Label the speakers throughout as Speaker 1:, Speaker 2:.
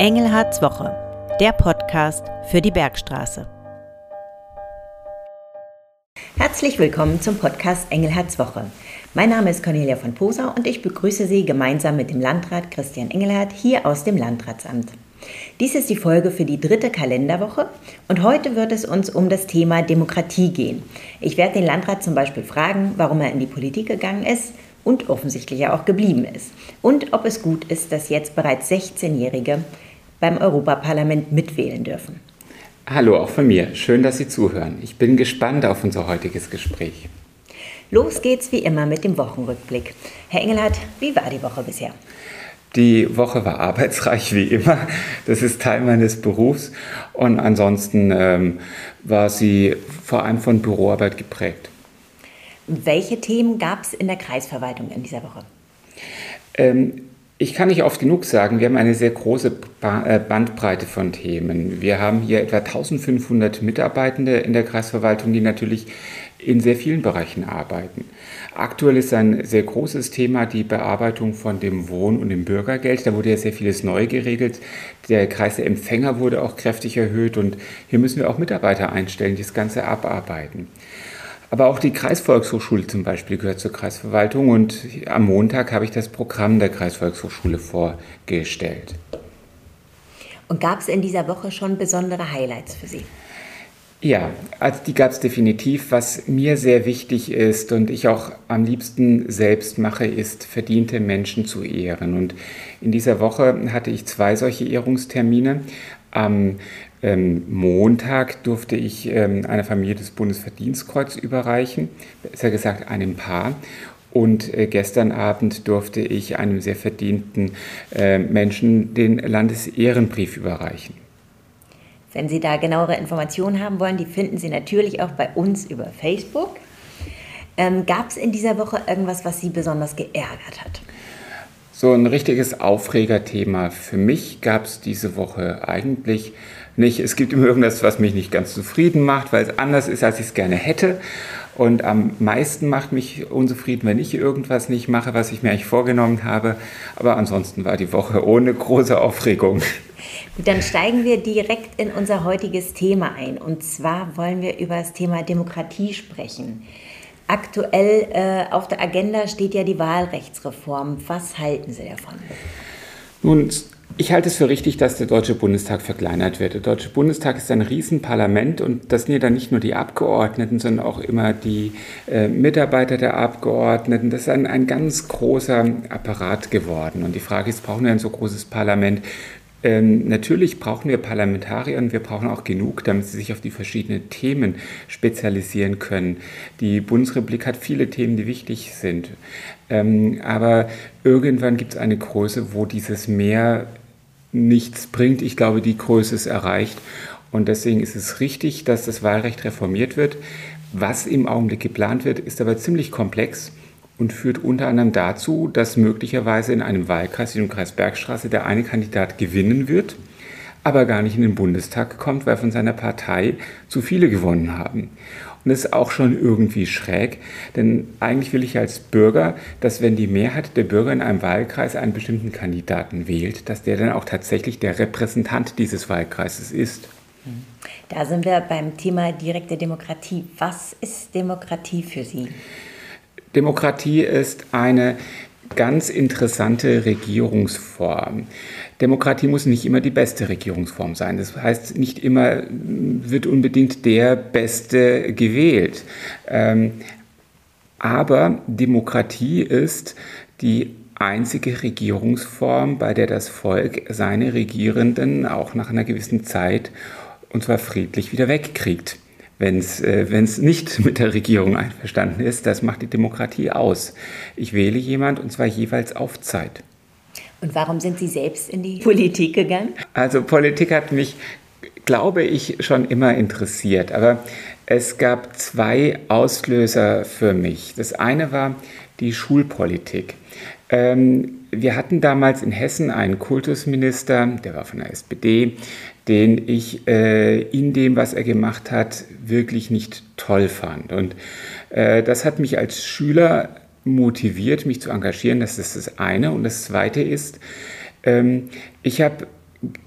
Speaker 1: Engelhards Woche, der Podcast für die Bergstraße. Herzlich willkommen zum Podcast Engelhards Woche. Mein Name ist Cornelia von Posa und ich begrüße Sie gemeinsam mit dem Landrat Christian Engelhardt hier aus dem Landratsamt. Dies ist die Folge für die dritte Kalenderwoche und heute wird es uns um das Thema Demokratie gehen. Ich werde den Landrat zum Beispiel fragen, warum er in die Politik gegangen ist und offensichtlich auch geblieben ist und ob es gut ist, dass jetzt bereits 16-Jährige beim Europaparlament mitwählen dürfen.
Speaker 2: Hallo auch von mir. Schön, dass Sie zuhören. Ich bin gespannt auf unser heutiges Gespräch.
Speaker 1: Los geht's wie immer mit dem Wochenrückblick. Herr Engelhardt, wie war die Woche bisher?
Speaker 2: Die Woche war arbeitsreich wie immer. Das ist Teil meines Berufs. Und ansonsten ähm, war sie vor allem von Büroarbeit geprägt.
Speaker 1: Welche Themen gab es in der Kreisverwaltung in dieser Woche?
Speaker 2: Ähm, ich kann nicht oft genug sagen, wir haben eine sehr große äh, Bandbreite von Themen. Wir haben hier etwa 1500 Mitarbeitende in der Kreisverwaltung, die natürlich in sehr vielen Bereichen arbeiten. Aktuell ist ein sehr großes Thema die Bearbeitung von dem Wohn- und dem Bürgergeld. Da wurde ja sehr vieles neu geregelt. Der Kreis der Empfänger wurde auch kräftig erhöht und hier müssen wir auch Mitarbeiter einstellen, die das Ganze abarbeiten. Aber auch die Kreisvolkshochschule zum Beispiel gehört zur Kreisverwaltung und am Montag habe ich das Programm der Kreisvolkshochschule vorgestellt.
Speaker 1: Und gab es in dieser Woche schon besondere Highlights für Sie?
Speaker 2: Ja, also die gab es definitiv. Was mir sehr wichtig ist und ich auch am liebsten selbst mache, ist verdiente Menschen zu ehren. Und in dieser Woche hatte ich zwei solche Ehrungstermine. Am ähm, Montag durfte ich ähm, einer Familie das Bundesverdienstkreuz überreichen, besser gesagt einem Paar. Und äh, gestern Abend durfte ich einem sehr verdienten äh, Menschen den Landesehrenbrief überreichen.
Speaker 1: Wenn Sie da genauere Informationen haben wollen, die finden Sie natürlich auch bei uns über Facebook. Ähm, Gab es in dieser Woche irgendwas, was Sie besonders geärgert hat?
Speaker 2: So ein richtiges Aufregerthema für mich gab es diese Woche eigentlich nicht. Es gibt immer irgendwas, was mich nicht ganz zufrieden macht, weil es anders ist, als ich es gerne hätte. Und am meisten macht mich unzufrieden, wenn ich irgendwas nicht mache, was ich mir eigentlich vorgenommen habe. Aber ansonsten war die Woche ohne große Aufregung.
Speaker 1: Gut, dann steigen wir direkt in unser heutiges Thema ein. Und zwar wollen wir über das Thema Demokratie sprechen. Aktuell äh, auf der Agenda steht ja die Wahlrechtsreform. Was halten Sie davon?
Speaker 2: Nun, ich halte es für richtig, dass der Deutsche Bundestag verkleinert wird. Der Deutsche Bundestag ist ein Riesenparlament und das sind ja dann nicht nur die Abgeordneten, sondern auch immer die äh, Mitarbeiter der Abgeordneten. Das ist ein, ein ganz großer Apparat geworden. Und die Frage ist, brauchen wir ein so großes Parlament? Ähm, natürlich brauchen wir Parlamentarier und wir brauchen auch genug, damit sie sich auf die verschiedenen Themen spezialisieren können. Die Bundesrepublik hat viele Themen, die wichtig sind. Ähm, aber irgendwann gibt es eine Größe, wo dieses Mehr nichts bringt. Ich glaube, die Größe ist erreicht. Und deswegen ist es richtig, dass das Wahlrecht reformiert wird. Was im Augenblick geplant wird, ist aber ziemlich komplex und führt unter anderem dazu, dass möglicherweise in einem Wahlkreis, wie dem Kreis Bergstraße, der eine Kandidat gewinnen wird, aber gar nicht in den Bundestag kommt, weil von seiner Partei zu viele gewonnen haben. Und das ist auch schon irgendwie schräg, denn eigentlich will ich als Bürger, dass wenn die Mehrheit der Bürger in einem Wahlkreis einen bestimmten Kandidaten wählt, dass der dann auch tatsächlich der Repräsentant dieses Wahlkreises ist.
Speaker 1: Da sind wir beim Thema direkte Demokratie. Was ist Demokratie für Sie?
Speaker 2: Demokratie ist eine ganz interessante Regierungsform. Demokratie muss nicht immer die beste Regierungsform sein. Das heißt, nicht immer wird unbedingt der Beste gewählt. Ähm, aber Demokratie ist die einzige Regierungsform, bei der das Volk seine Regierenden auch nach einer gewissen Zeit und zwar friedlich wieder wegkriegt wenn es äh, nicht mit der Regierung einverstanden ist. Das macht die Demokratie aus. Ich wähle jemand und zwar jeweils auf Zeit.
Speaker 1: Und warum sind Sie selbst in die Politik gegangen?
Speaker 2: Also Politik hat mich, glaube ich, schon immer interessiert. Aber es gab zwei Auslöser für mich. Das eine war die Schulpolitik. Ähm, wir hatten damals in Hessen einen Kultusminister, der war von der SPD, den ich äh, in dem, was er gemacht hat, wirklich nicht toll fand. Und äh, das hat mich als Schüler motiviert, mich zu engagieren. Das ist das eine. Und das zweite ist, ähm, ich habe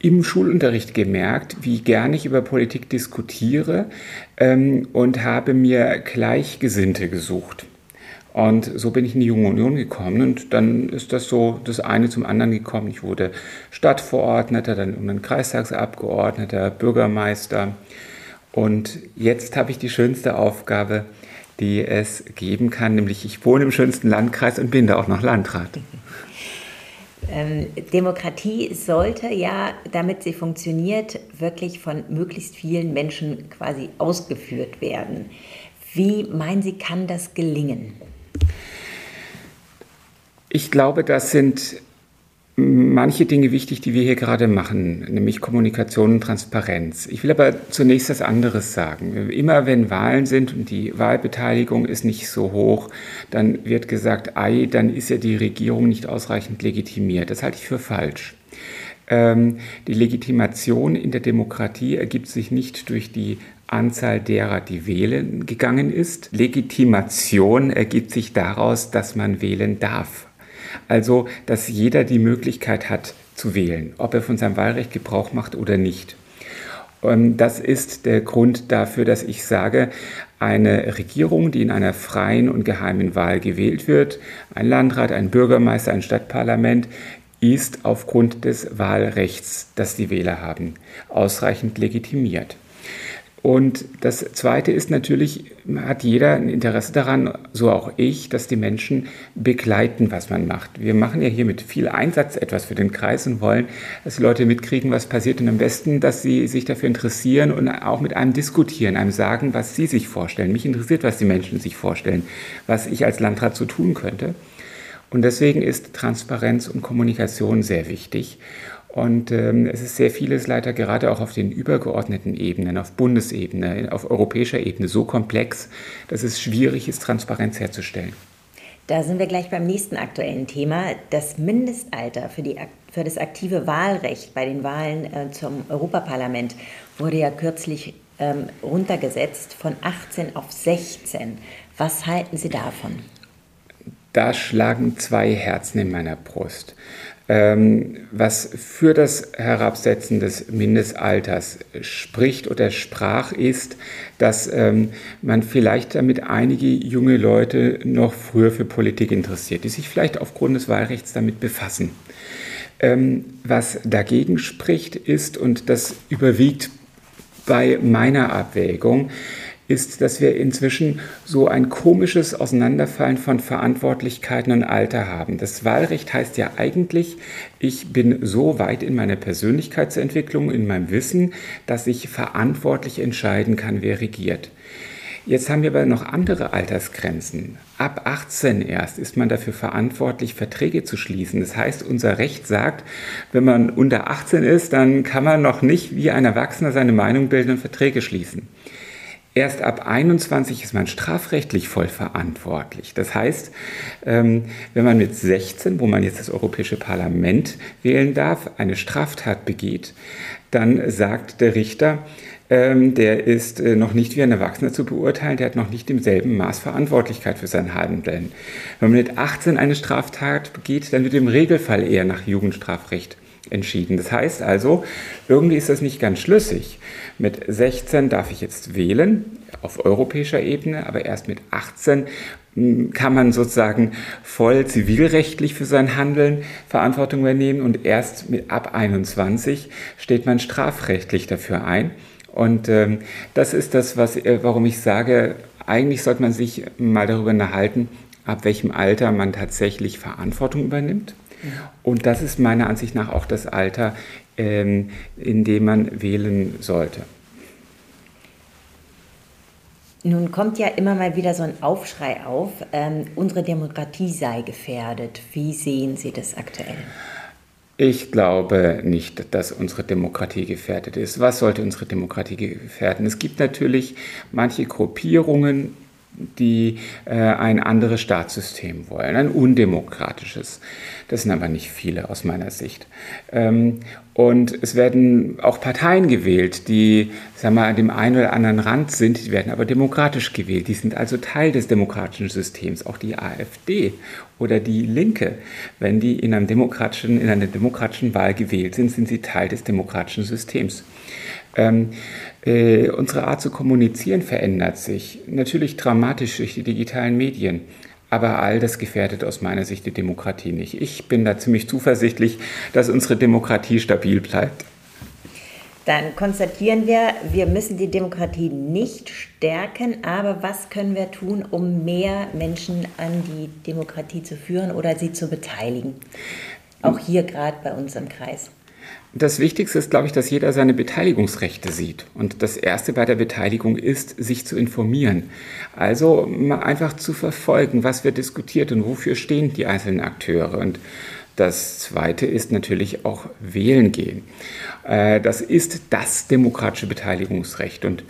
Speaker 2: im Schulunterricht gemerkt, wie gern ich über Politik diskutiere ähm, und habe mir Gleichgesinnte gesucht. Und so bin ich in die Junge Union gekommen und dann ist das so das eine zum anderen gekommen. Ich wurde Stadtverordneter, dann irgendwann Kreistagsabgeordneter, Bürgermeister und jetzt habe ich die schönste Aufgabe, die es geben kann, nämlich ich wohne im schönsten Landkreis und bin da auch noch Landrat.
Speaker 1: Ähm, Demokratie sollte ja, damit sie funktioniert, wirklich von möglichst vielen Menschen quasi ausgeführt werden. Wie meinen Sie, kann das gelingen?
Speaker 2: Ich glaube, das sind manche Dinge wichtig, die wir hier gerade machen, nämlich Kommunikation und Transparenz. Ich will aber zunächst was anderes sagen. Immer wenn Wahlen sind und die Wahlbeteiligung ist nicht so hoch, dann wird gesagt, ei, dann ist ja die Regierung nicht ausreichend legitimiert. Das halte ich für falsch. Ähm, die Legitimation in der Demokratie ergibt sich nicht durch die Anzahl derer, die wählen gegangen ist. Legitimation ergibt sich daraus, dass man wählen darf. Also, dass jeder die Möglichkeit hat zu wählen, ob er von seinem Wahlrecht Gebrauch macht oder nicht. Und das ist der Grund dafür, dass ich sage, eine Regierung, die in einer freien und geheimen Wahl gewählt wird, ein Landrat, ein Bürgermeister, ein Stadtparlament, ist aufgrund des Wahlrechts, das die Wähler haben, ausreichend legitimiert. Und das Zweite ist natürlich, hat jeder ein Interesse daran, so auch ich, dass die Menschen begleiten, was man macht. Wir machen ja hier mit viel Einsatz etwas für den Kreis und wollen, dass die Leute mitkriegen, was passiert und am besten, dass sie sich dafür interessieren und auch mit einem diskutieren, einem sagen, was sie sich vorstellen. Mich interessiert, was die Menschen sich vorstellen, was ich als Landrat so tun könnte. Und deswegen ist Transparenz und Kommunikation sehr wichtig. Und ähm, es ist sehr vieles leider gerade auch auf den übergeordneten Ebenen, auf Bundesebene, auf europäischer Ebene so komplex, dass es schwierig ist, Transparenz herzustellen.
Speaker 1: Da sind wir gleich beim nächsten aktuellen Thema. Das Mindestalter für, die, für das aktive Wahlrecht bei den Wahlen äh, zum Europaparlament wurde ja kürzlich ähm, runtergesetzt von 18 auf 16. Was halten Sie davon?
Speaker 2: Da schlagen zwei Herzen in meiner Brust. Ähm, was für das Herabsetzen des Mindestalters spricht oder sprach, ist, dass ähm, man vielleicht damit einige junge Leute noch früher für Politik interessiert, die sich vielleicht aufgrund des Wahlrechts damit befassen. Ähm, was dagegen spricht, ist, und das überwiegt bei meiner Abwägung, ist, dass wir inzwischen so ein komisches Auseinanderfallen von Verantwortlichkeiten und Alter haben. Das Wahlrecht heißt ja eigentlich, ich bin so weit in meiner Persönlichkeitsentwicklung, in meinem Wissen, dass ich verantwortlich entscheiden kann, wer regiert. Jetzt haben wir aber noch andere Altersgrenzen. Ab 18 erst ist man dafür verantwortlich, Verträge zu schließen. Das heißt, unser Recht sagt, wenn man unter 18 ist, dann kann man noch nicht wie ein Erwachsener seine Meinung bilden und Verträge schließen. Erst ab 21 ist man strafrechtlich voll verantwortlich. Das heißt, ähm, wenn man mit 16, wo man jetzt das Europäische Parlament wählen darf, eine Straftat begeht, dann sagt der Richter, ähm, der ist äh, noch nicht wie ein Erwachsener zu beurteilen, der hat noch nicht im selben Maß Verantwortlichkeit für sein Handeln. Wenn man mit 18 eine Straftat begeht, dann wird im Regelfall eher nach Jugendstrafrecht entschieden. Das heißt also, irgendwie ist das nicht ganz schlüssig. Mit 16 darf ich jetzt wählen auf europäischer Ebene, aber erst mit 18 hm, kann man sozusagen voll zivilrechtlich für sein Handeln Verantwortung übernehmen und erst mit ab 21 steht man strafrechtlich dafür ein. Und ähm, das ist das, was, äh, warum ich sage, eigentlich sollte man sich mal darüber unterhalten, ab welchem Alter man tatsächlich Verantwortung übernimmt. Und das ist meiner Ansicht nach auch das Alter, ähm, in dem man wählen sollte.
Speaker 1: Nun kommt ja immer mal wieder so ein Aufschrei auf, ähm, unsere Demokratie sei gefährdet. Wie sehen Sie das aktuell?
Speaker 2: Ich glaube nicht, dass unsere Demokratie gefährdet ist. Was sollte unsere Demokratie gefährden? Es gibt natürlich manche Gruppierungen die äh, ein anderes Staatssystem wollen, ein undemokratisches. Das sind aber nicht viele aus meiner Sicht. Ähm, und es werden auch Parteien gewählt, die sagen wir, an dem einen oder anderen Rand sind, die werden aber demokratisch gewählt. Die sind also Teil des demokratischen Systems. Auch die AfD oder die Linke, wenn die in, einem demokratischen, in einer demokratischen Wahl gewählt sind, sind sie Teil des demokratischen Systems. Ähm, äh, unsere Art zu kommunizieren verändert sich. Natürlich dramatisch durch die digitalen Medien. Aber all das gefährdet aus meiner Sicht die Demokratie nicht. Ich bin da ziemlich zuversichtlich, dass unsere Demokratie stabil bleibt.
Speaker 1: Dann konstatieren wir, wir müssen die Demokratie nicht stärken, aber was können wir tun, um mehr Menschen an die Demokratie zu führen oder sie zu beteiligen? Auch hier gerade bei uns im Kreis.
Speaker 2: Das Wichtigste ist, glaube ich, dass jeder seine Beteiligungsrechte sieht. Und das Erste bei der Beteiligung ist, sich zu informieren. Also einfach zu verfolgen, was wird diskutiert und wofür stehen die einzelnen Akteure. Und das Zweite ist natürlich auch wählen gehen. Äh, das ist das demokratische Beteiligungsrecht. Und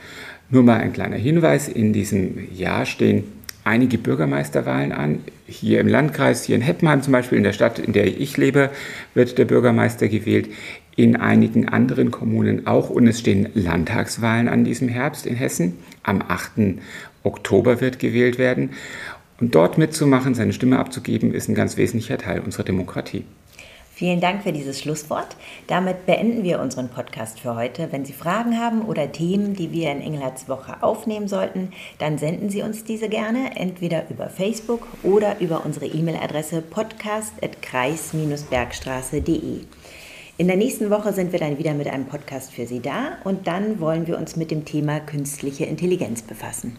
Speaker 2: nur mal ein kleiner Hinweis, in diesem Jahr stehen einige Bürgermeisterwahlen an. Hier im Landkreis, hier in Heppenheim zum Beispiel, in der Stadt, in der ich lebe, wird der Bürgermeister gewählt. In einigen anderen Kommunen auch. Und es stehen Landtagswahlen an diesem Herbst in Hessen. Am 8. Oktober wird gewählt werden. Und dort mitzumachen, seine Stimme abzugeben, ist ein ganz wesentlicher Teil unserer Demokratie.
Speaker 1: Vielen Dank für dieses Schlusswort. Damit beenden wir unseren Podcast für heute. Wenn Sie Fragen haben oder Themen, die wir in Engelhards Woche aufnehmen sollten, dann senden Sie uns diese gerne entweder über Facebook oder über unsere E-Mail-Adresse podcast.kreis-bergstraße.de. In der nächsten Woche sind wir dann wieder mit einem Podcast für Sie da und dann wollen wir uns mit dem Thema künstliche Intelligenz befassen.